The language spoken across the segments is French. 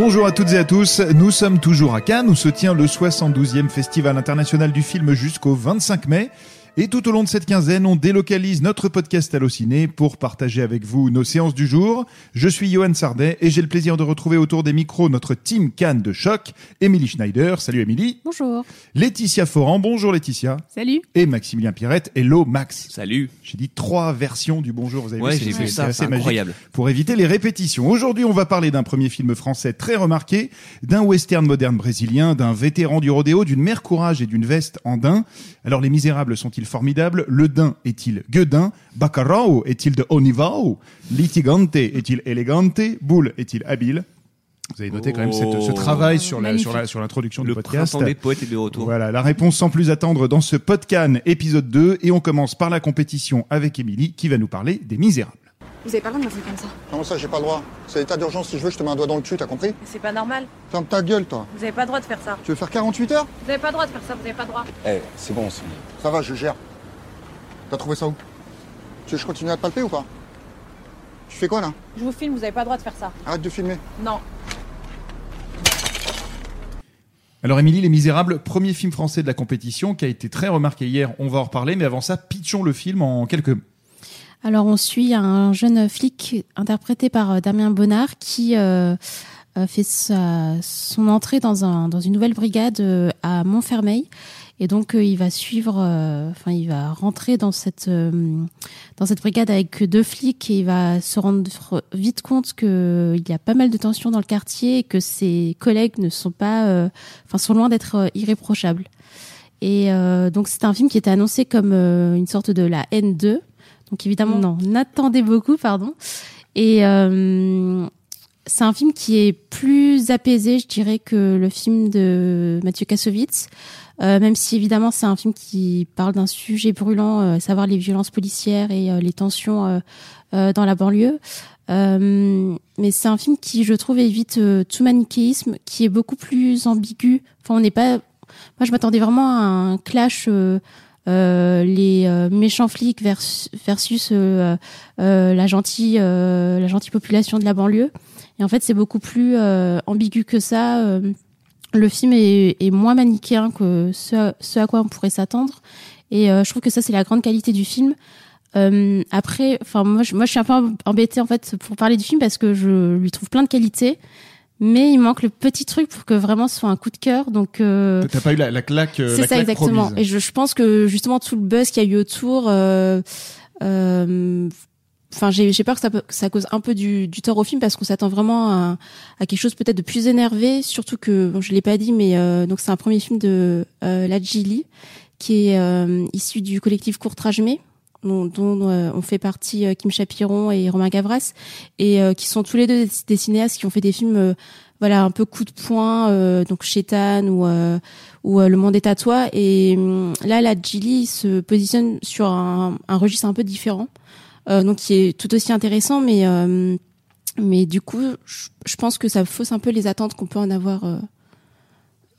Bonjour à toutes et à tous, nous sommes toujours à Cannes où se tient le 72e Festival international du film jusqu'au 25 mai. Et tout au long de cette quinzaine, on délocalise notre podcast Allociné pour partager avec vous nos séances du jour. Je suis Johan Sardet et j'ai le plaisir de retrouver autour des micros notre team Cannes de choc, Émilie Schneider. Salut Émilie. Bonjour. Laetitia Foran. Bonjour Laetitia. Salut. Et Maximilien Pirette. Hello Max. Salut. J'ai dit trois versions du bonjour. Vous avez Ouais, vu, j'ai c'est- vu c'est ça, assez magique incroyable. pour éviter les répétitions. Aujourd'hui, on va parler d'un premier film français très remarqué, d'un western moderne brésilien, d'un vétéran du rodéo, d'une mère courage et d'une veste en daim. Alors, les misérables sont-ils formidables Le daim est-il gueudin Baccarao est-il de Onivao Litigante est-il elegante Boule est-il habile? Vous avez noté quand même cette- ce Oh. travail sur la- sur la- sur l'introduction du Le podcast. printemps des poètes est de retour. Voilà, la réponse sans plus attendre dans ce podcast épisode 2 et on commence par la compétition avec Émilie qui va nous parler des misérables. Vous avez pas le droit de m'appeler comme ça. Comment ça, j'ai pas le droit C'est l'état d'urgence, si je veux, je te mets un doigt dans le cul, t'as compris C'est pas normal. Ferme ta gueule, toi. Vous avez pas le droit de faire ça. Tu veux faire 48 heures Vous avez pas le droit de faire ça. Vous avez pas le droit. Eh, c'est bon, c'est Ça va, je gère. T'as trouvé ça où Tu veux que je continue à te palper ou pas Tu fais quoi, là Je vous filme. Vous avez pas le droit de faire ça. Arrête de filmer. Non. Alors Émilie, Les Misérables, premier film français de la compétition qui a été très remarqué hier, on va en reparler, mais avant ça, pitchons le film en quelques mots. Alors on suit un jeune flic interprété par euh, Damien Bonnard qui euh, euh, fait sa, son entrée dans, un, dans une nouvelle brigade euh, à Montfermeil. Et donc il va suivre, euh, enfin il va rentrer dans cette euh, dans cette brigade avec deux flics et il va se rendre vite compte que il y a pas mal de tensions dans le quartier et que ses collègues ne sont pas, enfin sont loin d'être irréprochables. Et donc c'est un film qui était annoncé comme une sorte de la N2. Donc évidemment, non, n'attendez beaucoup, pardon. Et euh, c'est un film qui est plus apaisé, je dirais, que le film de Mathieu Kassovitz. Euh, même si évidemment c'est un film qui parle d'un sujet brûlant, euh, à savoir les violences policières et euh, les tensions euh, euh, dans la banlieue. Euh, mais c'est un film qui, je trouve, évite tout manichéisme, qui est beaucoup plus ambigu. Enfin, on n'est pas. Moi, je m'attendais vraiment à un clash. Euh, les euh, méchants flics versus, versus euh, la gentille la gentille population de la banlieue. Et en fait c'est beaucoup plus ambigu que ça. Le film est, est moins manichéen que ce, à- ce à quoi on pourrait s'attendre. Et je trouve que ça c'est la grande qualité du film. Euh, après enfin moi je, moi je suis un peu embêtée en fait pour parler du film parce que je lui trouve plein de qualités mais il manque le petit truc pour que vraiment ce soit un coup de cœur donc euh, T'as pas eu la, la claque, euh, c'est la ça claque exactement. promise. Et je, je pense que justement tout le buzz qu'il y a eu autour, euh, euh, enfin j'ai j'ai peur que ça, que ça cause un peu du, du tort au film parce qu'on s'attend vraiment à, à quelque chose peut-être de plus énervé, surtout que bon, je l'ai pas dit, mais euh, donc c'est un premier film de euh, Lajili qui est euh, issu du collectif Courtrajmé dont, dont euh, on fait partie euh, Kim Chapiron et Romain Gavras et euh, qui sont tous les deux des, cinéastes qui ont fait des films euh, voilà un peu coup de poing euh, donc Chétan ou euh, ou Le Monde est à toi et hum, là la Gilly se positionne sur un, un registre un peu différent donc qui est tout aussi intéressant mais mais du coup je, pense que ça fausse un peu les attentes qu'on peut en avoir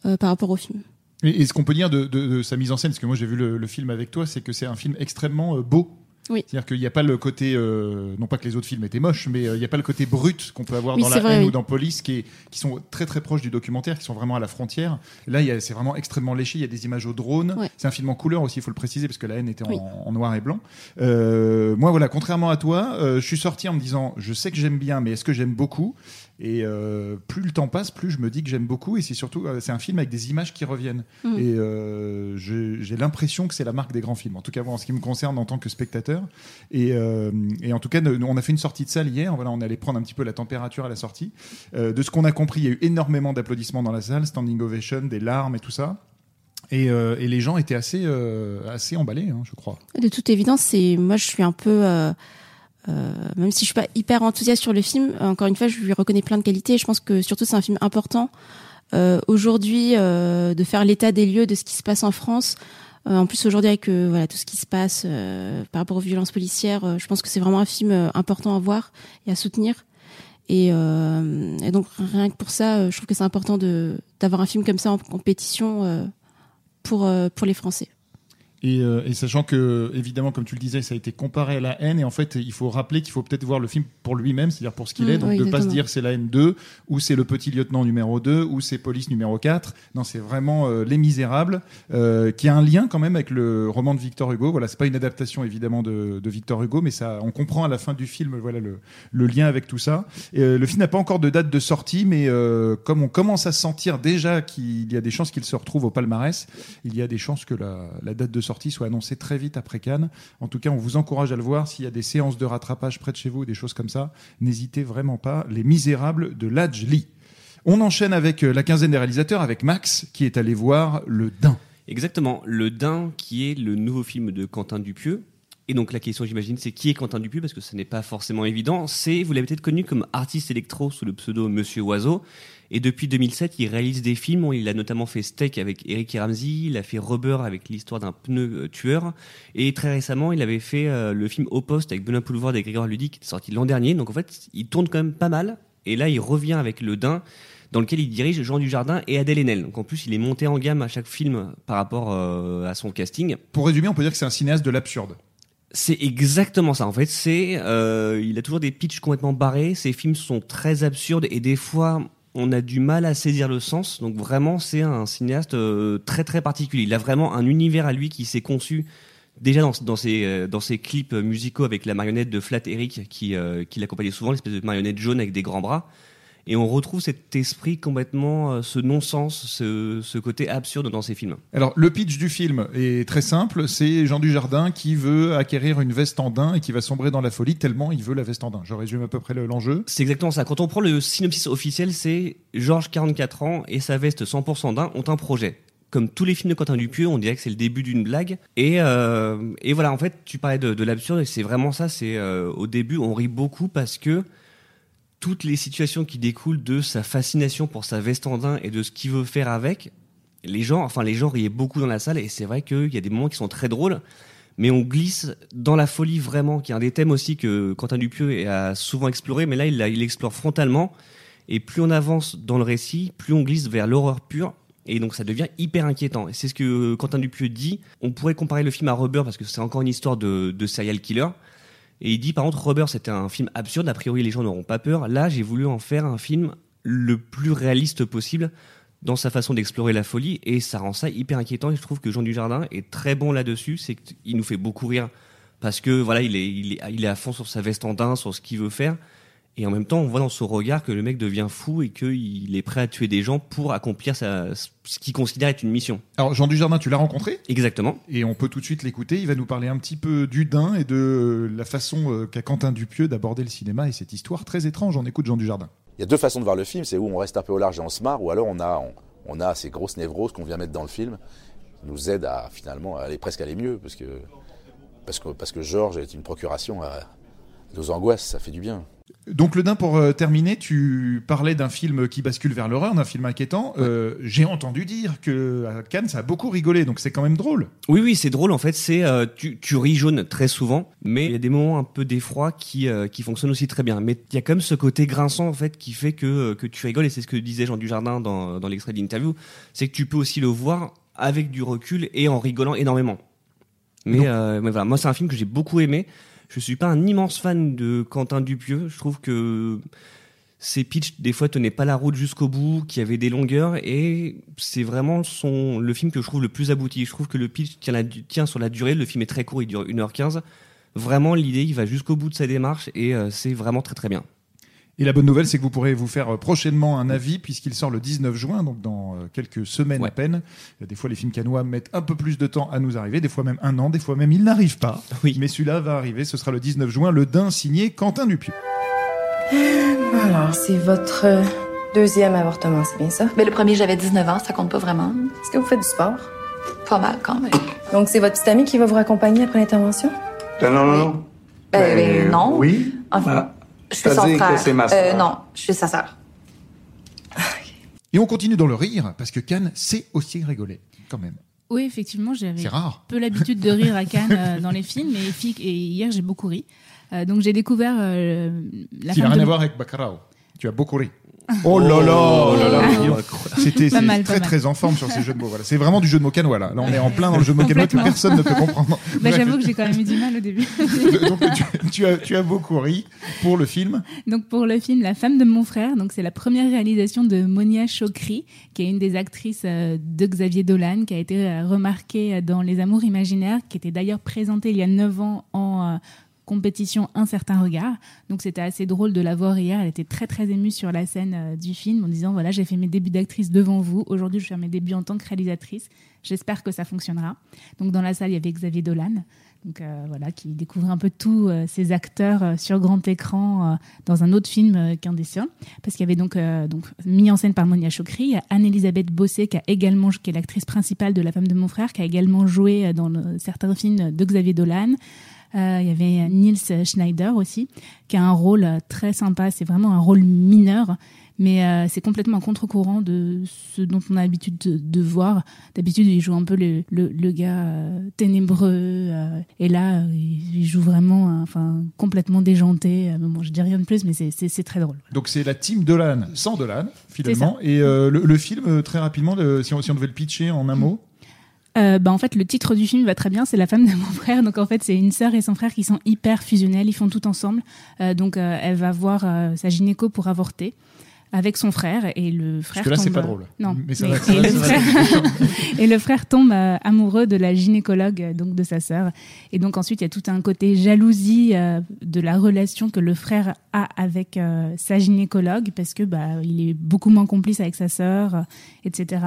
par rapport au film. Et, ce qu'on peut dire de, de- de sa mise en scène, parce que moi j'ai vu le, le film avec toi, c'est que c'est un film extrêmement euh, beau. Oui. C'est-à-dire qu'il n'y a pas le côté, euh, non pas que les autres films étaient moches, mais euh, il n'y a pas le côté brut qu'on peut avoir Oui, dans La vrai, haine oui. ou dans Police, qui, est, qui sont très très proches du documentaire, qui sont vraiment à la frontière. Là, c'est vraiment extrêmement léché. Il y a des images au drone. Ouais. C'est un film en couleur aussi, il faut le préciser, parce que La haine était en, noir et blanc. Euh, moi, voilà, contrairement à toi, euh, je suis sorti en me disant, je sais que j'aime bien, mais est-ce que j'aime beaucoup? Et euh, plus le temps passe, plus je me dis que j'aime beaucoup. Et c'est surtout, euh, c'est un film avec des images qui reviennent. Mm. Et euh, j'ai l'impression que c'est la marque des grands films. En tout cas, en ce qui me concerne en tant que spectateur. Et, euh, et en tout cas, on a fait une sortie de salle hier. Voilà, on allait prendre un petit peu la température à la sortie. De ce qu'on a compris, il y a eu énormément d'applaudissements dans la salle, standing ovation, des larmes et tout ça. Et, euh, et les gens étaient assez, euh, assez emballés, hein, je crois. De toute évidence, c'est moi je suis un peu euh, euh, même si je suis pas hyper enthousiaste sur le film, encore une fois, je lui reconnais plein de qualités. Je pense que surtout c'est un film important euh, aujourd'hui euh, de faire l'état des lieux de ce qui se passe en France. Euh, en plus aujourd'hui avec euh, voilà tout ce qui se passe euh, par rapport aux violences policières, je pense que c'est vraiment un film important à voir et à soutenir. Et, et donc rien que pour ça, je trouve que c'est important de d'avoir un film comme ça en compétition pour pour les Français. Et, euh, et sachant que, évidemment, comme tu le disais, ça a été comparé à la haine, et en fait, il faut rappeler qu'il faut peut-être voir le film pour lui-même, c'est-à-dire pour ce qu'il Mm, est, donc oui, de pas se dire c'est la haine 2, ou c'est le petit lieutenant numéro 2, ou c'est police numéro 4. Non, c'est vraiment euh, Les Misérables, euh, qui a un lien quand même avec le roman de Victor Hugo. Voilà, c'est pas une adaptation évidemment de, de Victor Hugo, mais ça, on comprend à la fin du film, voilà le, le lien avec tout ça. Et, euh, le film n'a pas encore de date de sortie, mais euh, comme on commence à sentir déjà qu'il y a des chances qu'il se retrouve au palmarès, il y a des chances que la, la date de sortie soit annoncée très vite après Cannes. En tout cas, on vous encourage à le voir. S'il y a des séances de rattrapage près de chez vous, des choses comme ça, n'hésitez vraiment pas. Les Misérables de Ladj Lee. On enchaîne avec euh, la quinzaine des réalisateurs, avec Max, qui est allé voir Le Dain. Exactement, Le Dain, qui est le nouveau film de Quentin Dupieux. Et donc la question, j'imagine, c'est qui est Quentin Dupieux Parce que ce n'est pas forcément évident. C'est, vous l'avez peut-être connu comme artiste électro sous le pseudo Monsieur Oiseau. Et depuis 2007, il réalise des films. Il a notamment fait Steak avec Eric Ramsey. Il a fait Rubber avec l'histoire d'un pneu euh, tueur. Et très récemment, il avait fait euh, le film Au Poste avec Benoît Poulvord et Grégoire Ludy, qui est sorti l'an dernier. Donc en fait, il tourne quand même pas mal. Et là, il revient avec Le Dain dans lequel il dirige Jean Dujardin et Adèle Haenel. Donc en plus, il est monté en gamme à chaque film par rapport euh, à son casting. Pour résumer, on peut dire que c'est un cinéaste de l'absurde. C'est exactement ça. En fait, c'est euh, il a toujours des pitchs complètement barrés. Ses films sont très absurdes et des fois on a du mal à saisir le sens. Donc vraiment, c'est un cinéaste euh, très très particulier. Il a vraiment un univers à lui qui s'est conçu déjà dans, euh, ses clips musicaux avec la marionnette de Flat Eric qui euh, qui l'accompagnait souvent, l'espèce de marionnette jaune avec des grands bras. Et on retrouve cet esprit complètement, euh, ce non-sens, ce, ce côté absurde dans ses films. Alors, le pitch du film est très simple. C'est Jean Dujardin qui veut acquérir une veste en daim et qui va sombrer dans la folie tellement il veut la veste en daim. Je résume à peu près le- l'enjeu. C'est exactement ça. Quand on prend le synopsis officiel, c'est Georges, 44 ans, et sa veste 100% d'un ont un projet. Comme tous les films de Quentin Dupieux, on dirait que c'est le début d'une blague. Et, euh, et voilà, en fait, tu parlais de, de l'absurde, et c'est vraiment ça. C'est euh, au début, on rit beaucoup parce que toutes les situations qui découlent de sa fascination pour sa veste en et de ce qu'il veut faire avec, les gens, enfin les gens riaient beaucoup dans la salle, et c'est vrai qu'il y a des moments qui sont très drôles. Mais on glisse dans la folie vraiment, qui est un des thèmes aussi que Quentin Dupieux a souvent exploré, mais là il, il l'explore frontalement. Et plus on avance dans le récit, plus on glisse vers l'horreur pure. Et donc ça devient hyper inquiétant. Et c'est ce que Quentin Dupieux dit. On pourrait comparer le film à Rubber parce que c'est encore une histoire de serial killer. Et il dit par contre Rubber c'était un film absurde. A priori les gens n'auront pas peur. Là j'ai voulu en faire un film le plus réaliste possible dans sa façon d'explorer la folie et ça rend ça hyper inquiétant et je trouve que Jean Dujardin est très bon là-dessus c'est qu'il nous fait beaucoup rire parce que voilà il est, il est il est à fond sur sa veste en daim sur ce qu'il veut faire et en même temps on voit dans son regard que le mec devient fou et qu'il est prêt à tuer des gens pour accomplir sa, ce qu'il considère être une mission Alors, Jean Dujardin, tu l'as rencontré? Exactement et on peut tout de suite l'écouter. Il va nous parler un petit peu du daim et de la façon euh, qu'a Quentin Dupieux d'aborder le cinéma et cette histoire très étrange. On écoute Jean Dujardin. Il y a deux façons de voir le film, c'est où on reste un peu au large et on se marre, ou alors on a, on, on a ces grosses névroses qu'on vient mettre dans le film, qui nous aident à finalement à aller presque aller mieux, parce que, parce que, parce que Georges est une procuration à nos angoisses, ça fait du bien. Donc, Le Dain, pour euh, terminer, tu parlais d'un film qui bascule vers l'horreur, d'un film inquiétant. Euh, J'ai entendu dire que à Cannes, ça a beaucoup rigolé, donc c'est quand même drôle. Oui, oui, c'est drôle en fait. C'est euh, tu, tu ris jaune très souvent, mais il y a des moments un peu d'effroi qui qui fonctionnent aussi très bien. Mais il y a quand même ce côté grinçant en fait qui fait que que tu rigoles et c'est ce que disait Jean Dujardin dans dans l'extrait d'interview, c'est que tu peux aussi le voir avec du recul et en rigolant énormément. Mais, mais voilà, moi c'est un film que j'ai beaucoup aimé. Je suis pas un immense fan de Quentin Dupieux. Je trouve que ses pitchs des fois tenaient pas la route jusqu'au bout, qu'il y avait des longueurs et c'est vraiment son le film que je trouve le plus abouti. Je trouve que le pitch tient, la, sur la durée. Le film est très court, il dure 1h15. Vraiment, l'idée, il va jusqu'au bout de sa démarche et euh, c'est vraiment très très bien. Et la bonne nouvelle, c'est que vous pourrez vous faire euh, prochainement un avis, puisqu'il sort le 19 juin, donc dans euh, quelques semaines Ouais. à peine. A Des fois, les films canois mettent un peu plus de temps à nous arriver, des fois même un an, des fois même ils n'arrivent pas. Oui. Mais celui-là va arriver, ce sera le 19 juin, le Dain signé Quentin Dupieux. Alors, c'est votre euh, deuxième avortement, c'est bien ça? Mais le premier, j'avais 19 ans, ça compte pas vraiment. Est-ce que vous faites du sport? Pas mal quand même. Donc, c'est votre petit ami qui va vous raccompagner après l'intervention? Non, non, non. Ben, ben, non. Oui. Enfin, Ah, je suis son frère. que c'est ma Euh, sœur. non, je suis sa sœur. Et on continue dans le rire, parce que Cannes, c'est aussi rigoler, quand même. Oui, effectivement, j'avais C'est rare. peu l'habitude de rire à Cannes euh, dans les films, et, fi- et hier j'ai beaucoup ri. Euh, donc j'ai découvert euh, la Qui n'a rien de- à voir avec Baccarao. Tu as beaucoup ri. Oh là là, oh là là, Guillaume. incroyable. C'était très mal. très en forme sur ces jeux de mots. Voilà, c'est vraiment du jeu de mots canois là. Là, on est en plein dans le jeu de mots canois que personne ne peut comprendre. Bah, J'avoue que j'ai quand même eu du mal au début. donc tu, tu as tu as beaucoup ri pour le film. Donc pour le film La femme de mon frère, donc c'est la première réalisation de Monia Chokri, qui est une des actrices euh, de Xavier Dolan, qui a été euh, remarquée euh, dans Les Amours imaginaires, qui était d'ailleurs présentée il y a 9 ans en euh, compétition Un certain regard. Donc c'était assez drôle de la voir hier. Elle était très très émue sur la scène euh, du film en disant voilà j'ai fait mes débuts d'actrice devant vous. Aujourd'hui je fais mes débuts en tant que réalisatrice. J'espère que ça fonctionnera. Donc dans la salle il y avait Xavier Dolan. Donc euh, voilà, qui découvre un peu tous euh, ces acteurs euh, sur grand écran dans un autre film qu'un des siens. Parce qu'il y avait donc, donc mis en scène par Monia Chokri, Anne-Elisabeth Bossé qui a également, qui est l'actrice principale de La femme de mon frère, qui a également joué dans certains films de Xavier Dolan. Euh, il y avait Niels Schneider aussi, qui a un rôle euh, très sympa. C'est vraiment un rôle mineur, mais euh, c'est complètement contre-courant de ce dont on a l'habitude de, de voir. D'habitude, il joue un peu le, le, le gars euh, ténébreux, euh, et là, il joue vraiment, enfin, complètement déjanté. Bon, je dis rien de plus, mais c'est- très drôle. Donc c'est la team Dolan sans Dolan finalement. Et le, le film très rapidement, le- si, on, si on devait le pitcher en un mot? Euh, bah, en fait, le titre du film va très bien. C'est la femme de mon frère. Donc, en fait, c'est une sœur et son frère qui sont hyper fusionnels. Ils font tout ensemble. Euh, donc, euh, elle va voir sa gynéco pour avorter avec son frère et le frère que là, c'est tombe- pas drôle. Non. Mais ça mais- va, ça et, va, le frère... et le frère tombe euh, amoureux de la gynécologue euh, donc de sa sœur. Et donc ensuite, il y a tout un côté jalousie euh, de la relation que le frère a avec euh, sa gynécologue parce que bah il est beaucoup moins complice avec sa sœur, euh, etc.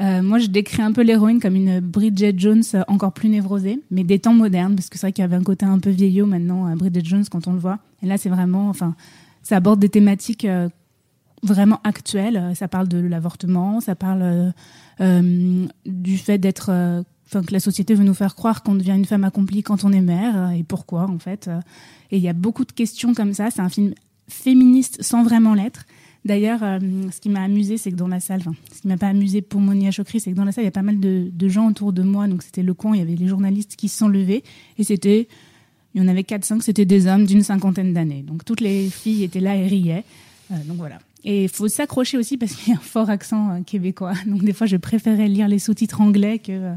Euh, moi, je décris un peu l'héroïne comme une Bridget Jones encore plus névrosée, mais des temps modernes parce que c'est vrai qu'il y avait un côté un peu vieillot maintenant à Bridget Jones quand on le voit. Et là, c'est vraiment, enfin, ça aborde des thématiques euh, vraiment actuelles. Euh, Ça parle de l'avortement, ça parle euh, euh, du fait d'être, enfin, que la société veut nous faire croire qu'on devient une femme accomplie quand on est mère et pourquoi en fait. Et il y a beaucoup de questions comme ça. C'est un film féministe sans vraiment l'être. D'ailleurs, ce qui m'a amusé, c'est que dans la salle, ce qui m'a pas amusé pour Monia Chokri, c'est que dans la salle, il y a pas mal de, gens autour de moi. Donc, c'était le coin, il y avait les journalistes qui se sont levés. Et c'était, il y en avait 4-5, c'était des hommes d'une cinquantaine d'années. Donc, toutes les filles étaient là et riaient. Euh, donc, voilà. Et il faut s'accrocher aussi parce qu'il y a un fort accent euh, québécois. Donc, des fois, je préférais lire les sous-titres anglais que, euh,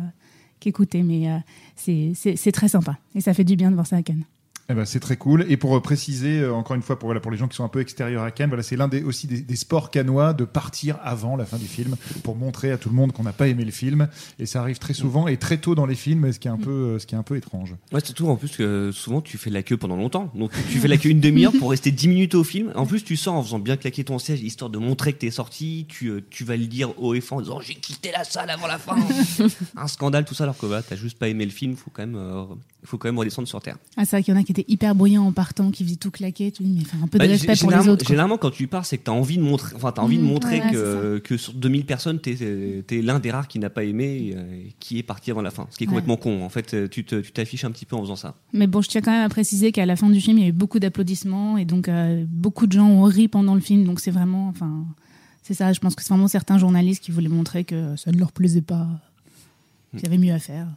qu'écouter. Mais euh, c'est, c'est, c'est très sympa. Et ça fait du bien de voir ça à Cannes. Eh ben, c'est très cool. Et pour euh, préciser, euh, encore une fois, pour, voilà, pour les gens qui sont un peu extérieurs à Cannes, voilà, c'est l'un des, aussi des, des sports canois de partir avant la fin du film pour montrer à tout le monde qu'on n'a pas aimé le film. Et ça arrive très souvent et très tôt dans les films, ce qui est un peu, euh, ce qui est un peu étrange. Ouais, surtout en plus que souvent tu fais la queue pendant longtemps. Donc tu fais la queue une demi-heure pour rester 10 minutes au film. En plus, tu sors en faisant bien claquer ton siège histoire de montrer que t'es sorti. Tu, tu vas le dire haut et fort en disant j'ai quitté la salle avant la fin. un scandale, tout ça, alors que bah, t'as juste pas aimé le film. Faut quand même, euh, faut quand même redescendre sur terre. Ah, c'est vrai qu'il y en a qui hyper bruyants en partant, qui faisaient tout claquer. Tu dis, mais enfin, un peu de Bah, respect pour les autres. Généralement, quand tu pars, c'est que t'as envie de montrer, enfin, t'as envie de Mmh, montrer ouais, que, que sur 2000 personnes, t'es, t'es l'un des rares qui n'a pas aimé, euh, et qui est parti avant la fin. Ce qui est Ouais. complètement con. En fait, euh, tu tu t'affiches un petit peu en faisant ça. Mais bon, je tiens quand même à préciser qu'à la fin du film, il y a eu beaucoup d'applaudissements et donc euh, beaucoup de gens ont ri pendant le film. Donc c'est vraiment, enfin, c'est ça. Je pense que c'est vraiment certains journalistes qui voulaient montrer que ça ne leur plaisait pas, qu'il y avait mieux à faire.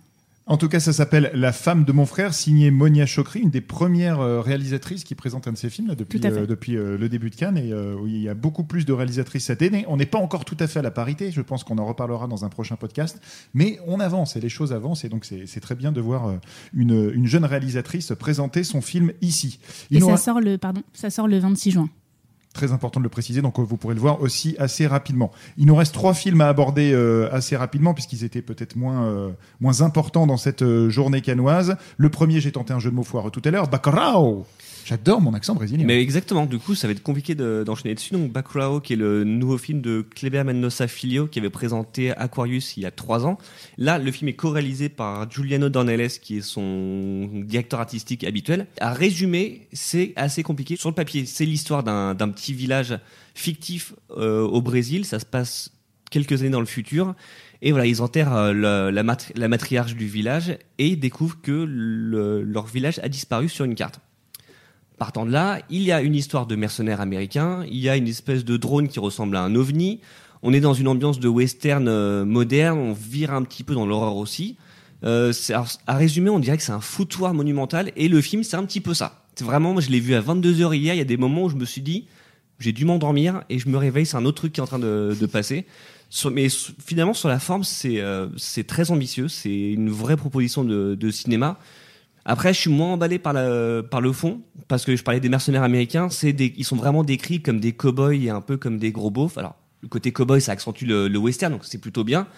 En tout cas, ça s'appelle La femme de mon frère, signé Monia Chokri, une des premières euh, réalisatrices qui présente un de ses films là, depuis, euh, depuis euh, le début de Cannes. Et euh, il y a beaucoup plus de réalisatrices cette année. On n'est pas encore tout à fait à la parité. Je pense qu'on en reparlera dans un prochain podcast. Mais on avance et les choses avancent. Et donc, c'est très bien de voir une, une jeune réalisatrice présenter son film ici. Et ça sort le, pardon, ça sort le 26 juin. Très important de le préciser, donc euh, vous pourrez le voir aussi assez rapidement. Il nous reste trois films à aborder euh, assez rapidement, puisqu'ils étaient peut-être moins, euh, moins importants dans cette euh, journée canoise. Le premier, j'ai tenté un jeu de mots foireux tout à l'heure, Bacurau J'adore mon accent brésilien. Mais exactement, du coup, ça va être compliqué de- d'enchaîner dessus. Donc, Bacurau, qui est le nouveau film de Kleber Mendoza Filho, qui avait présenté Aquarius il y a trois ans. Là, le film est co-réalisé par Giuliano Dornelles, qui est son directeur artistique habituel. À résumer, c'est assez compliqué. Sur le papier, c'est l'histoire d'un petit village fictif euh, au Brésil. Ça se passe quelques années dans le futur. Et voilà, ils enterrent euh, la, matri- la matriarche du village et découvrent que le- leur village a disparu sur une carte. Partant de là, il y a une histoire de mercenaires américains, il y a une espèce de drone qui ressemble à un ovni, on est dans une ambiance de western euh, moderne, on vire un petit peu dans l'horreur aussi. Euh, à résumer, on dirait que c'est un foutoir monumental et le film, c'est un petit peu ça. C'est vraiment, moi, je l'ai vu à 22h hier, il y a des moments où je me suis dit, j'ai dû m'endormir et je me réveille, c'est un autre truc qui est en train de, passer. Mais finalement, sur la forme, c'est euh, c'est très ambitieux. C'est une vraie proposition de cinéma. Après, je suis moins emballé par, la, par le fond, parce que je parlais des mercenaires américains. C'est des, ils sont vraiment décrits comme des cow-boys et un peu comme des gros beaufs. Alors, le côté cow-boy, ça accentue le, le western, donc c'est plutôt bien.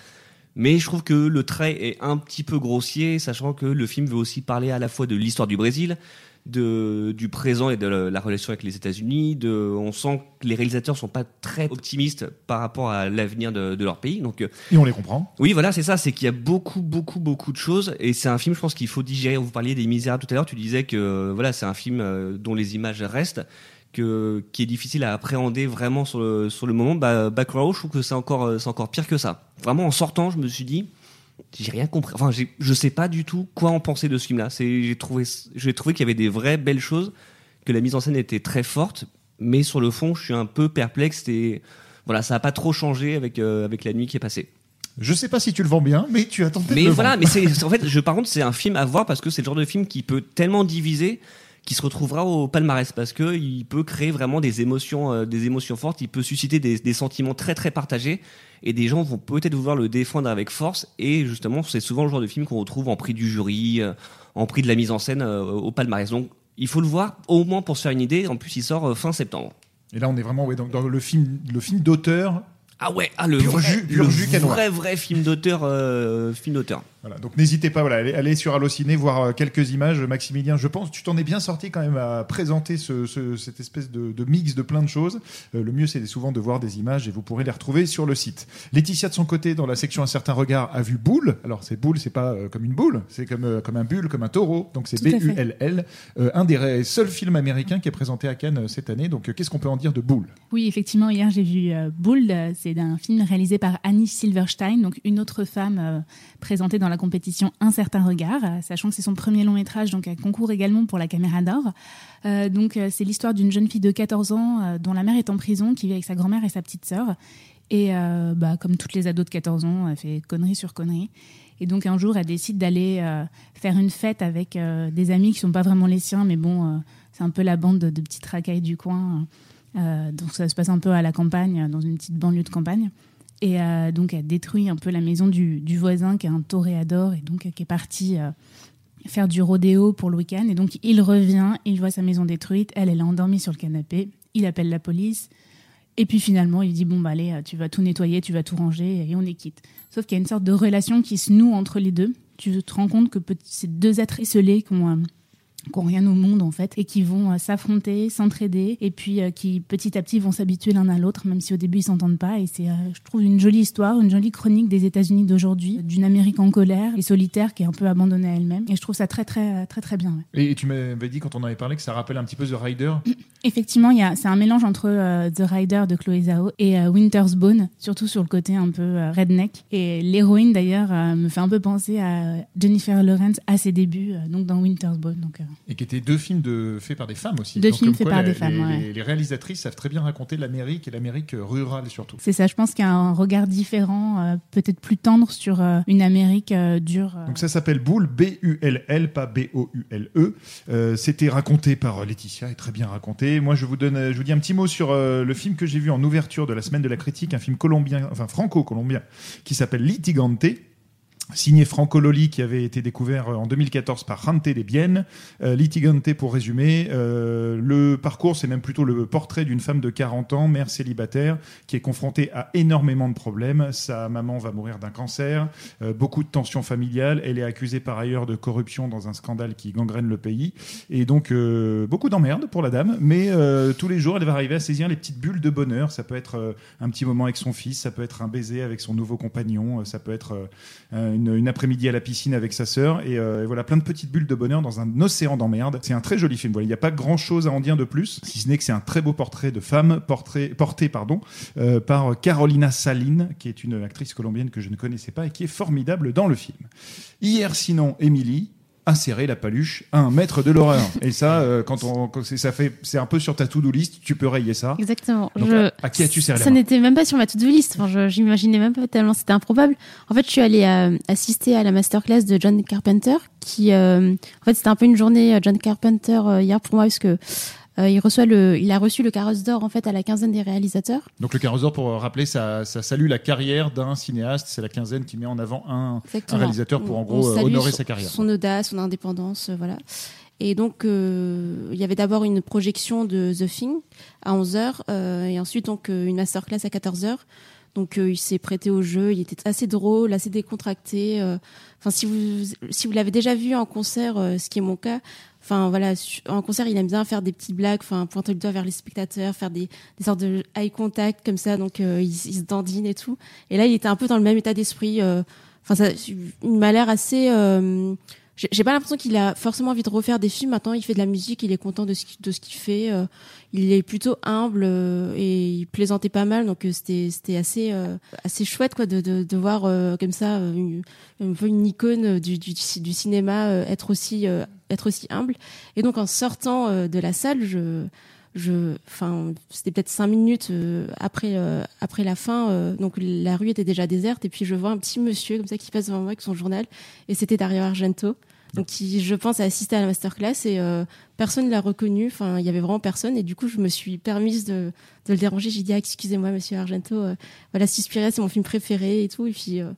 Mais je trouve que le trait est un petit peu grossier, sachant que le film veut aussi parler à la fois de l'histoire du Brésil, de, du présent et de la, la relation avec les États-Unis. On sent que les réalisateurs sont pas très optimistes par rapport à l'avenir de, de leur pays. Donc, euh, Et on les comprend. oui, voilà, c'est ça. C'est qu'il y a beaucoup, beaucoup, beaucoup de choses. Et c'est un film, je pense qu'il faut digérer. Vous parliez des Misérables tout à l'heure. Tu disais que euh, voilà, c'est un film euh, dont les images restent, que qui est difficile à appréhender vraiment sur le sur le moment. Bah, Backrow, je trouve que c'est encore c'est encore pire que ça. Vraiment, en sortant, je me suis dit. J'ai rien compris. Enfin, je sais pas du tout quoi en penser de ce film-là. J'ai trouvé, trouvé qu'il y avait des vraies belles choses, que la mise en scène était très forte, mais sur le fond, je suis un peu perplexe et voilà, ça a pas trop changé avec euh, avec la nuit qui est passée. Je sais pas si tu le vends bien, mais tu as tenté de Mais le voilà, mais c'est en fait, je par contre, c'est un film à voir parce que c'est le genre de film qui peut tellement diviser qui se retrouvera au palmarès parce que il peut créer vraiment des émotions, euh, des émotions fortes. Il peut susciter des, des sentiments très très partagés et des gens vont peut-être vouloir le défendre avec force. Et justement, c'est souvent le genre de film qu'on retrouve en prix du jury, euh, en prix de la mise en scène euh, au palmarès. Donc, il faut le voir au moins pour se faire une idée. En plus, il sort euh, fin septembre. Et là, on est vraiment ouais, dans, dans le film, le film d'auteur. Ah ouais, ah le Pur vrai, jus- le vrai vrai film d'auteur, euh, film d'auteur. Voilà, donc n'hésitez pas, voilà, allez, allez sur Allociné voir euh, quelques images. Maximilien, je pense, tu t'en es bien sorti quand même à présenter ce, ce- cette espèce de, de mix de plein de choses. Euh, le mieux, c'est souvent de voir des images et vous pourrez les retrouver sur le site. Laetitia, de son côté, dans la section Un certain regard, a vu Boule. Alors, c'est Boule, c'est pas euh, comme une boule, c'est comme, euh, comme un bulle, comme un taureau. Donc, c'est. B-U-L-L. Un des seuls films américains qui est présenté à Cannes cette année. Donc, qu'est-ce qu'on peut en dire de Boule? Oui, effectivement, hier j'ai vu euh, C'est un film réalisé par Annie Silverstein, donc une autre femme présentée dans la compétition Un certain regard, euh, sachant que c'est son premier long métrage, donc elle concourt également pour la caméra d'or. Euh, donc euh, c'est l'histoire d'une jeune fille de 14 ans dont la mère est en prison, qui vit avec sa grand-mère et sa petite sœur. Et bah, comme toutes les ados de 14 ans, elle fait connerie sur connerie. Et donc un jour, elle décide d'aller faire une fête avec des amis qui sont pas vraiment les siens, mais bon, c'est un peu la bande de, de petites racailles du coin. Donc ça se passe un peu à la campagne, dans une petite banlieue de campagne. Et euh, donc elle détruit un peu la maison du, voisin qui est un toréador et donc euh, qui est parti euh, faire du rodéo pour le week-end. Et donc il revient, il voit sa maison détruite, elle, elle est endormie sur le canapé, il appelle la police. Et puis finalement, il dit bon bah allez, tu vas tout nettoyer, tu vas tout ranger et on est quitte. Sauf qu'il y a une sorte de relation qui se noue entre les deux. Tu te rends compte que c'est deux êtres isolés qui ont qui ont rien au monde en fait et qui vont euh, s'affronter, s'entraider et puis euh, qui petit à petit vont s'habituer l'un à l'autre même si au début ils s'entendent pas et c'est euh, je trouve une jolie histoire, une jolie chronique des États-Unis d'aujourd'hui, d'une Amérique en colère et solitaire qui est un peu abandonnée à elle-même et je trouve ça très très très très bien. ouais. Et tu m'avais dit quand on en avait parlé que ça rappelle un petit peu The Rider. Effectivement, il y a c'est un mélange entre euh, The Rider de Chloé Zhao et euh, Winter's Bone, surtout sur le côté un peu euh, redneck et l'héroïne d'ailleurs me fait un peu penser à Jennifer Lawrence à ses débuts donc dans Winter's Bone donc Et qui étaient deux films de, faits par des femmes aussi. Deux Donc, films faits par les- des femmes, les, ouais. les- les réalisatrices savent très bien raconter l'Amérique et l'Amérique rurale surtout. C'est ça, je pense qu'il y a un regard différent, euh, peut-être plus tendre sur euh, une Amérique euh, dure. euh. Donc ça s'appelle Boule, B-U-L-L, pas B-O-U-L-E. Euh, C'était raconté par Laetitia et très bien raconté. Moi, je vous donne, euh, je vous dis un petit mot sur euh, le film que j'ai vu en ouverture de la semaine de la critique, un film colombien, enfin franco-colombien, qui s'appelle Litigante. Signé Franco Loli, qui avait été découvert euh, en 2014 par Jante de Bien. Euh, Litigante, pour résumer, euh, le parcours, c'est même plutôt le portrait d'une femme de 40 ans, mère célibataire, qui est confrontée à énormément de problèmes. Sa maman va mourir d'un cancer, euh, beaucoup de tensions familiales. Elle est accusée par ailleurs de corruption dans un scandale qui gangrène le pays. Et donc, euh, beaucoup d'emmerdes pour la dame. Mais euh, tous les jours, elle va arriver à saisir les petites bulles de bonheur. Ça peut être un petit moment avec son fils, ça peut être un baiser avec son nouveau compagnon, ça peut être euh, une, après-midi à la piscine avec sa sœur. Et, euh, et voilà, plein de petites bulles de bonheur dans un océan d'emmerdes. C'est un très joli film. Il n'y a pas grand-chose à en dire de plus, si ce n'est que c'est un très beau portrait de femme, porté euh, par Carolina Saline, qui est une actrice colombienne que je ne connaissais pas et qui est formidable dans le film. Hier, sinon, Émilie insérer la paluche à un maître de l'horreur. Et ça, euh, quand on, quand c'est- ça fait, c'est un peu sur ta to-do list, tu peux rayer ça. Exactement. Donc, Je- à, à qui as-tu serré Ça n'était même pas sur ma to-do list. Enfin, je j'imaginais même pas tellement c'était improbable. En fait, je suis allée euh, assister à la masterclass de John Carpenter, qui, euh, en fait, c'était un peu une journée euh, John Carpenter euh, hier pour moi parce que Euh, il reçoit le, il a reçu le carrosse d'or en fait à la quinzaine des réalisateurs. Donc le carrosse d'or, pour rappeler, ça, ça salue la carrière d'un cinéaste. C'est la quinzaine qui met en avant un, un réalisateur pour en gros euh, honorer son- sa carrière. Son audace, son indépendance, euh, voilà. Et donc, euh, il y avait d'abord une projection de The Thing à 11h et ensuite donc une masterclass à 14h. Donc, euh, il s'est prêté au jeu, il était assez drôle, assez décontracté. Enfin, si vous, si vous l'avez déjà vu en concert, ce qui est mon cas, enfin voilà, en concert, il aime bien faire des petites blagues, enfin pointer le doigt vers les spectateurs, faire des, des sortes de eye contact comme ça, donc euh, il, se dandine et tout. Et là, il était un peu dans le même état d'esprit. euh, Enfin, ça, il m'a l'air assez. J'ai pas l'impression qu'il a forcément envie de refaire des films. Maintenant, il fait de la musique, il est content de ce de ce qu'il fait. euh, il est plutôt humble euh, et il plaisantait pas mal, donc euh, c'était c'était assez euh, assez chouette quoi de de, de voir euh, comme ça une, une icône du du, du cinéma être aussi être aussi humble. Et donc en sortant de la salle, je je enfin c'était peut-être cinq minutes euh, après euh, après la fin euh, donc la rue était déjà déserte et puis je vois un petit monsieur comme ça qui passe devant moi avec son journal et c'était Dario Argento donc qui je pense a assisté à la masterclass et euh, personne l'a reconnu enfin il y avait vraiment personne et du coup je me suis permise de, de le déranger. J'ai dit ah, excusez-moi monsieur Argento euh, voilà Suspiria c'est mon film préféré et tout et puis euh,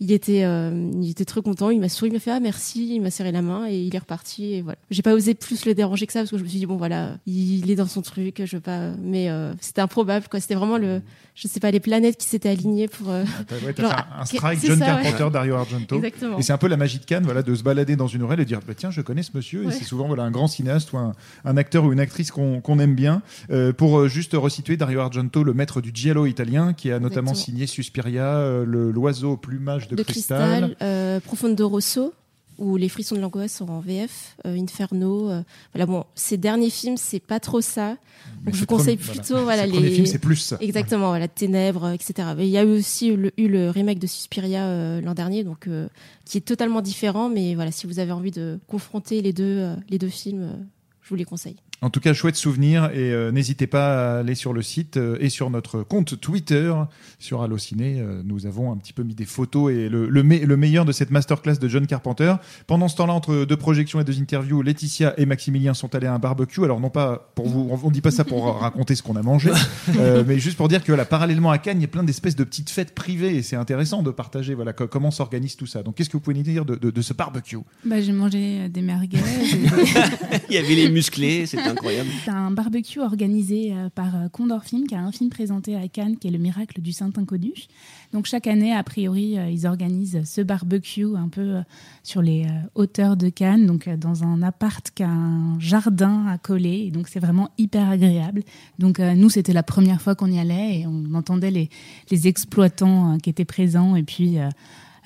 il était, euh, il était très content. Il m'a souri, il m'a fait ah merci, il m'a serré la main et il est reparti. Et voilà. J'ai pas osé plus le déranger que ça parce que je me suis dit bon voilà, il est dans son truc, je veux pas. Mais euh, c'était improbable quoi. C'était vraiment le, je sais pas, les planètes qui s'étaient alignées pour. euh, ouais, genre, fait un, un strike, John ça, ouais. Carpenter, Dario Argento. Exactement. Et c'est un peu la magie de Cannes, voilà, de se balader dans une ruelle et dire bah, tiens, je connais ce monsieur. Et c'est souvent voilà, un grand cinéaste ou un, un acteur ou une actrice qu'on qu'on aime bien. Euh, pour juste resituer, Dario Argento, le maître du giallo italien, qui a notamment Exactement. signé Suspiria, le- l'oiseau au plumage de, de cristal, euh, Profondo Rosso ou Les frissons de l'angoisse en VF, euh, Inferno. euh, voilà bon, ces derniers films c'est pas trop ça. Mais Donc je vous conseille plutôt voilà. voilà les premiers films, c'est plus ça. Exactement, voilà Ténèbres, etc. Mais il y a eu aussi le, eu le remake de Suspiria euh, l'an dernier, donc euh, qui est totalement différent. Mais voilà, si vous avez envie de confronter les deux euh, les deux films, euh, je vous les conseille. En tout cas, chouette souvenir et euh, n'hésitez pas à aller sur le site euh, et sur notre compte Twitter sur Allociné. Euh, nous avons un petit peu mis des photos et le, le, me- le meilleur de cette masterclass de John Carpenter. Pendant ce temps-là, entre deux projections et deux interviews, Laetitia et Maximilien sont allés à un barbecue. Alors non pas pour vous, on dit pas ça pour raconter ce qu'on a mangé, euh, mais juste pour dire que voilà, parallèlement à Cannes, il y a plein d'espèces de petites fêtes privées et c'est intéressant de partager voilà co- comment s'organise tout ça. Donc qu'est-ce que vous pouvez nous dire de, de- de ce barbecue? Bah, j'ai mangé des merguez. Il y avait les musclés, c'était C'est un barbecue organisé euh, par euh, Condor Film, qui a un film présenté à Cannes, qui est Le Miracle du Saint Inconnu. Donc chaque année, a priori, euh, ils organisent ce barbecue un peu sur les hauteurs de Cannes, donc dans un appart qui a un jardin à coller. Et donc c'est vraiment hyper agréable. Donc nous, c'était la première fois qu'on y allait et on entendait les, les exploitants qui étaient présents et puis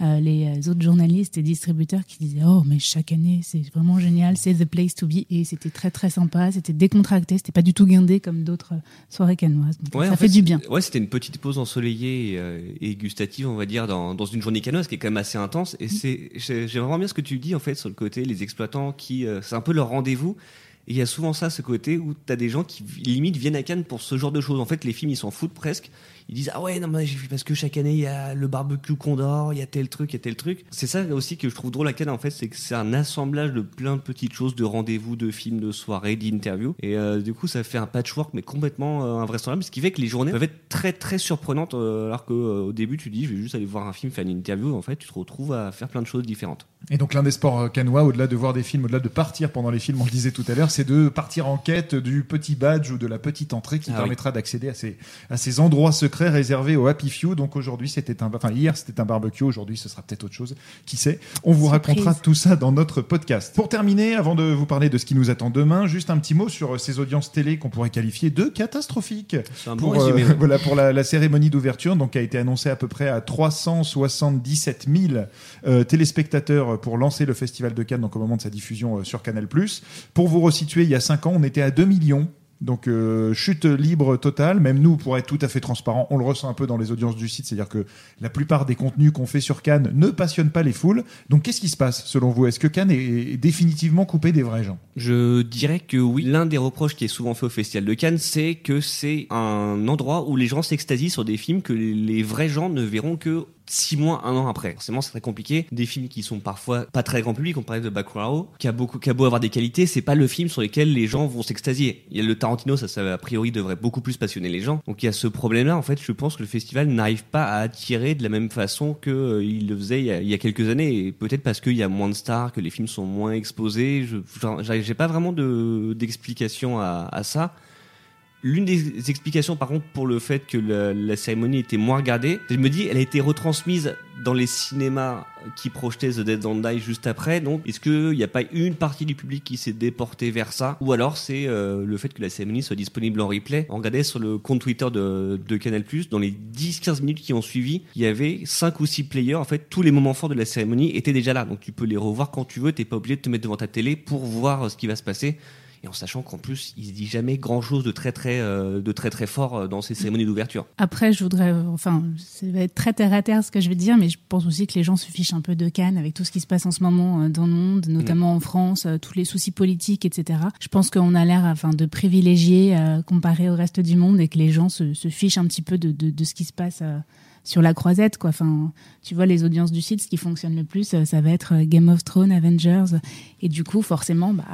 euh, euh, les autres journalistes et distributeurs qui disaient oh mais chaque année c'est vraiment génial c'est the place to be et c'était très très sympa c'était décontracté c'était pas du tout guindé comme d'autres euh, soirées cannoises Donc, Ouais, ça fait, du bien Ouais, c'était une petite pause ensoleillée et, euh, et gustative, on va dire, dans, dans une journée canoise qui est quand même assez intense. Et c'est, j'ai- j'aime vraiment bien ce que tu dis, en fait, sur le côté, les exploitants qui, euh, c'est un peu leur rendez-vous. Et il y a souvent ça, ce côté où tu as des gens qui, limite, viennent à Cannes pour ce genre de choses. En fait, les films, ils s'en foutent presque. Ils disent, ah ouais, non, mais parce que chaque année, il y a le barbecue Condor, il y a tel truc, il y a tel truc. C'est ça aussi que je trouve drôle à Cannes, en fait, c'est que c'est un assemblage de plein de petites choses, de rendez-vous, de films, de soirées, d'interviews. Et euh, du coup, ça fait un patchwork, mais complètement euh, invraisemblable, ce qui fait que les journées peuvent être très, très surprenantes, euh, alors qu'au début, tu dis, je vais juste aller voir un film, faire une interview. En fait, tu te retrouves à faire plein de choses différentes. Et donc l'un des sports canois, au-delà de voir des films, au-delà de partir pendant les films, on le disait tout à l'heure, c'est de partir en quête du petit badge ou de la petite entrée qui Ah permettra d'accéder à ces, à ces endroits secrets réservés au Happy Few. Donc aujourd'hui, c'était un, enfin hier c'était un barbecue, aujourd'hui ce sera peut-être autre chose. Qui sait? On vous Surprise. racontera tout ça dans notre podcast. Pour terminer, avant de vous parler de ce qui nous attend demain, juste un petit mot sur euh, ces audiences télé qu'on pourrait qualifier de catastrophiques. C'est un bon Pour, euh, ouais. voilà pour la, la cérémonie d'ouverture, donc qui a été annoncée à peu près à 377 000 euh, téléspectateurs pour lancer le Festival de Cannes, donc au moment de sa diffusion euh, sur Canal+. Pour vous resituer, il y a 5 ans, on était à 2 millions. Donc euh, chute libre totale, même nous pour être tout à fait transparent, on le ressent un peu dans les audiences du site, c'est-à-dire que la plupart des contenus qu'on fait sur Cannes ne passionnent pas les foules. Donc qu'est-ce qui se passe selon vous? Est-ce que Cannes est, définitivement coupé des vrais gens? Je dirais que oui. L'un des reproches qui est souvent fait au Festival de Cannes, c'est que c'est un endroit où les gens s'extasient sur des films que les vrais gens ne verront que six mois, un an après. Forcément, c'est très compliqué. Des films qui sont parfois pas très grand public, on parlait de Bacurau, qui a qui a beau avoir des qualités, c'est pas le film sur lequel les gens vont s'extasier. Il y a le Tarantino, ça, ça a priori devrait beaucoup plus passionner les gens. Donc il y a ce problème-là. En fait, je pense que le festival n'arrive pas à attirer de la même façon que euh, le faisait il y a, quelques années. Peut-être parce qu'il y a moins de stars, que les films sont moins exposés. Je, j'ai pas vraiment de d'explication à ça. L'une des explications, par contre, pour le fait que la, cérémonie était moins regardée, je me dis, elle a été retransmise dans les cinémas qui projetaient The Dead Don't Die juste après. Donc, est-ce qu'il n'y a pas une partie du public qui s'est déportée vers ça? Ou alors, c'est euh, le fait que la cérémonie soit disponible en replay? On regardait sur le compte Twitter de, de Canal+, dans les 10-15 minutes qui ont suivi, il y avait 5 ou 6 players. En fait, tous les moments forts de la cérémonie étaient déjà là. Donc, tu peux les revoir quand tu veux. T'es pas obligé de te mettre devant ta télé pour voir ce qui va se passer et en sachant qu'en plus il se dit jamais grand chose de très très euh, de très très fort euh, dans ces cérémonies d'ouverture. Après, je voudrais, enfin, ça va être très terre à terre ce que je vais dire, mais je pense aussi que les gens se fichent un peu de Cannes avec tout ce qui se passe en ce moment euh, dans le monde, notamment en France, tous les soucis politiques, etc. Je pense qu'on a l'air, enfin, de privilégier euh, comparé au reste du monde et que les gens se, se fichent un petit peu de, de, de ce qui se passe. euh, sur la croisette, quoi. Enfin, tu vois, les audiences du site, ce qui fonctionne le plus, euh, ça va être euh, Game of Thrones, Avengers. Et du coup, forcément, bah,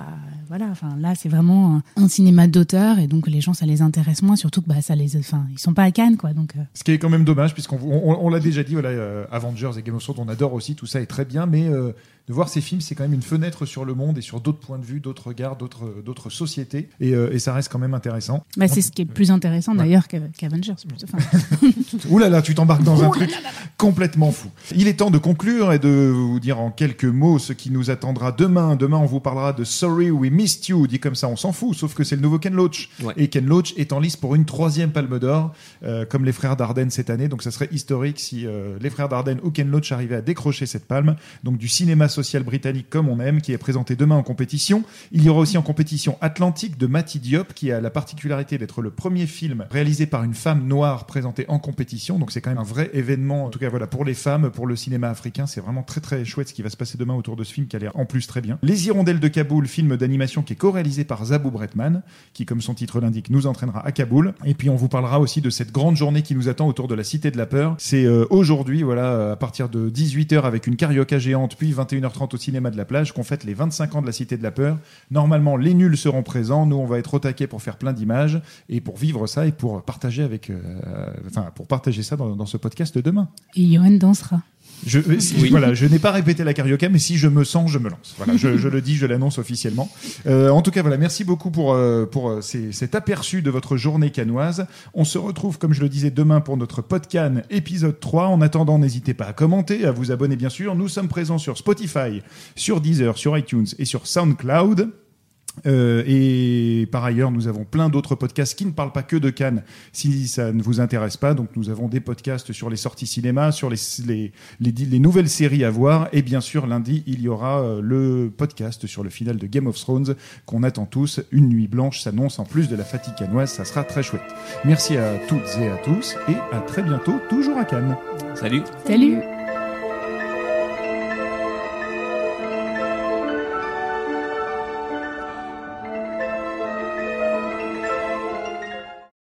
voilà. Enfin, là, c'est vraiment un, cinéma d'auteur, et donc les gens, ça les intéresse moins, surtout que, bah, ça les, enfin, ils sont pas à Cannes, quoi. Donc, euh, Ce qui est quand même dommage, puisqu'on on, on l'a déjà dit, voilà, Avengers et Game of Thrones, on adore aussi, tout ça est très bien, mais euh, de voir ces films, c'est quand même une fenêtre sur le monde et sur d'autres points de vue, d'autres regards, d'autres d'autres sociétés, et, euh, et ça reste quand même intéressant. bah, c'est ce qui est le plus intéressant d'ailleurs qu'A- qu'Avengers. Enfin, Ouh là là, tu t'embarques dans un truc complètement fou. Il est temps de conclure et de vous dire en quelques mots ce qui nous attendra demain. Demain, on vous parlera de Sorry We Missed You. Dit comme ça, on s'en fout, sauf que c'est le nouveau Ken Loach. Ouais. Et Ken Loach est en lice pour une troisième Palme d'Or, euh, comme les frères Dardenne cette année. Donc ça serait historique si euh, les frères Dardenne ou Ken Loach arrivaient à décrocher cette palme. Donc du cinéma social britannique comme on aime, qui est présenté demain en compétition. Il y aura aussi en compétition Atlantique de Matty Diop, qui a la particularité d'être le premier film réalisé par une femme noire présenté en compétition. Donc c'est quand même un vrai événement, en tout cas voilà, pour les femmes, pour le cinéma africain. C'est vraiment très très chouette ce qui va se passer demain autour de ce film qui a l'air en plus très bien. Les Hirondelles de Kaboul, film d'animation qui est co-réalisé par Zabou Bretman, qui comme son titre l'indique nous entraînera à Kaboul. Et puis on vous parlera aussi de cette grande journée qui nous attend autour de la Cité de la Peur. C'est euh, aujourd'hui, voilà, à partir de 18h avec une carioca géante, puis 21h30 au cinéma de la plage, qu'on fête les 25 ans de la Cité de la Peur. Normalement, les nuls seront présents. Nous, on va être au taquet pour faire plein d'images et pour vivre ça et pour partager avec, euh, enfin, pour partager ça dans, dans ce podcast demain. et Johan dansera. Je, euh, Voilà, je n'ai pas répété la carioca, mais si je me sens, je me lance. Voilà, je, je le dis, je l'annonce officiellement. Euh, en tout cas, voilà, merci beaucoup pour euh, pour euh, ces- cet aperçu de votre journée canoise. On se retrouve, comme je le disais, demain pour notre podcast épisode 3. En attendant, n'hésitez pas à commenter, à vous abonner, bien sûr. Nous sommes présents sur Spotify, sur Deezer, sur iTunes et sur SoundCloud. Euh, et par ailleurs, nous avons plein d'autres podcasts qui ne parlent pas que de Cannes, si ça ne vous intéresse pas. Donc, nous avons des podcasts sur les sorties cinéma, sur les, les, les, les nouvelles séries à voir. Et bien sûr, lundi, il y aura euh, le podcast sur le final de Game of Thrones qu'on attend tous. Une nuit blanche s'annonce en plus de la fatigue cannoise. Ça sera très chouette. Merci à toutes et à tous. Et à très bientôt, toujours à Cannes. Salut Salut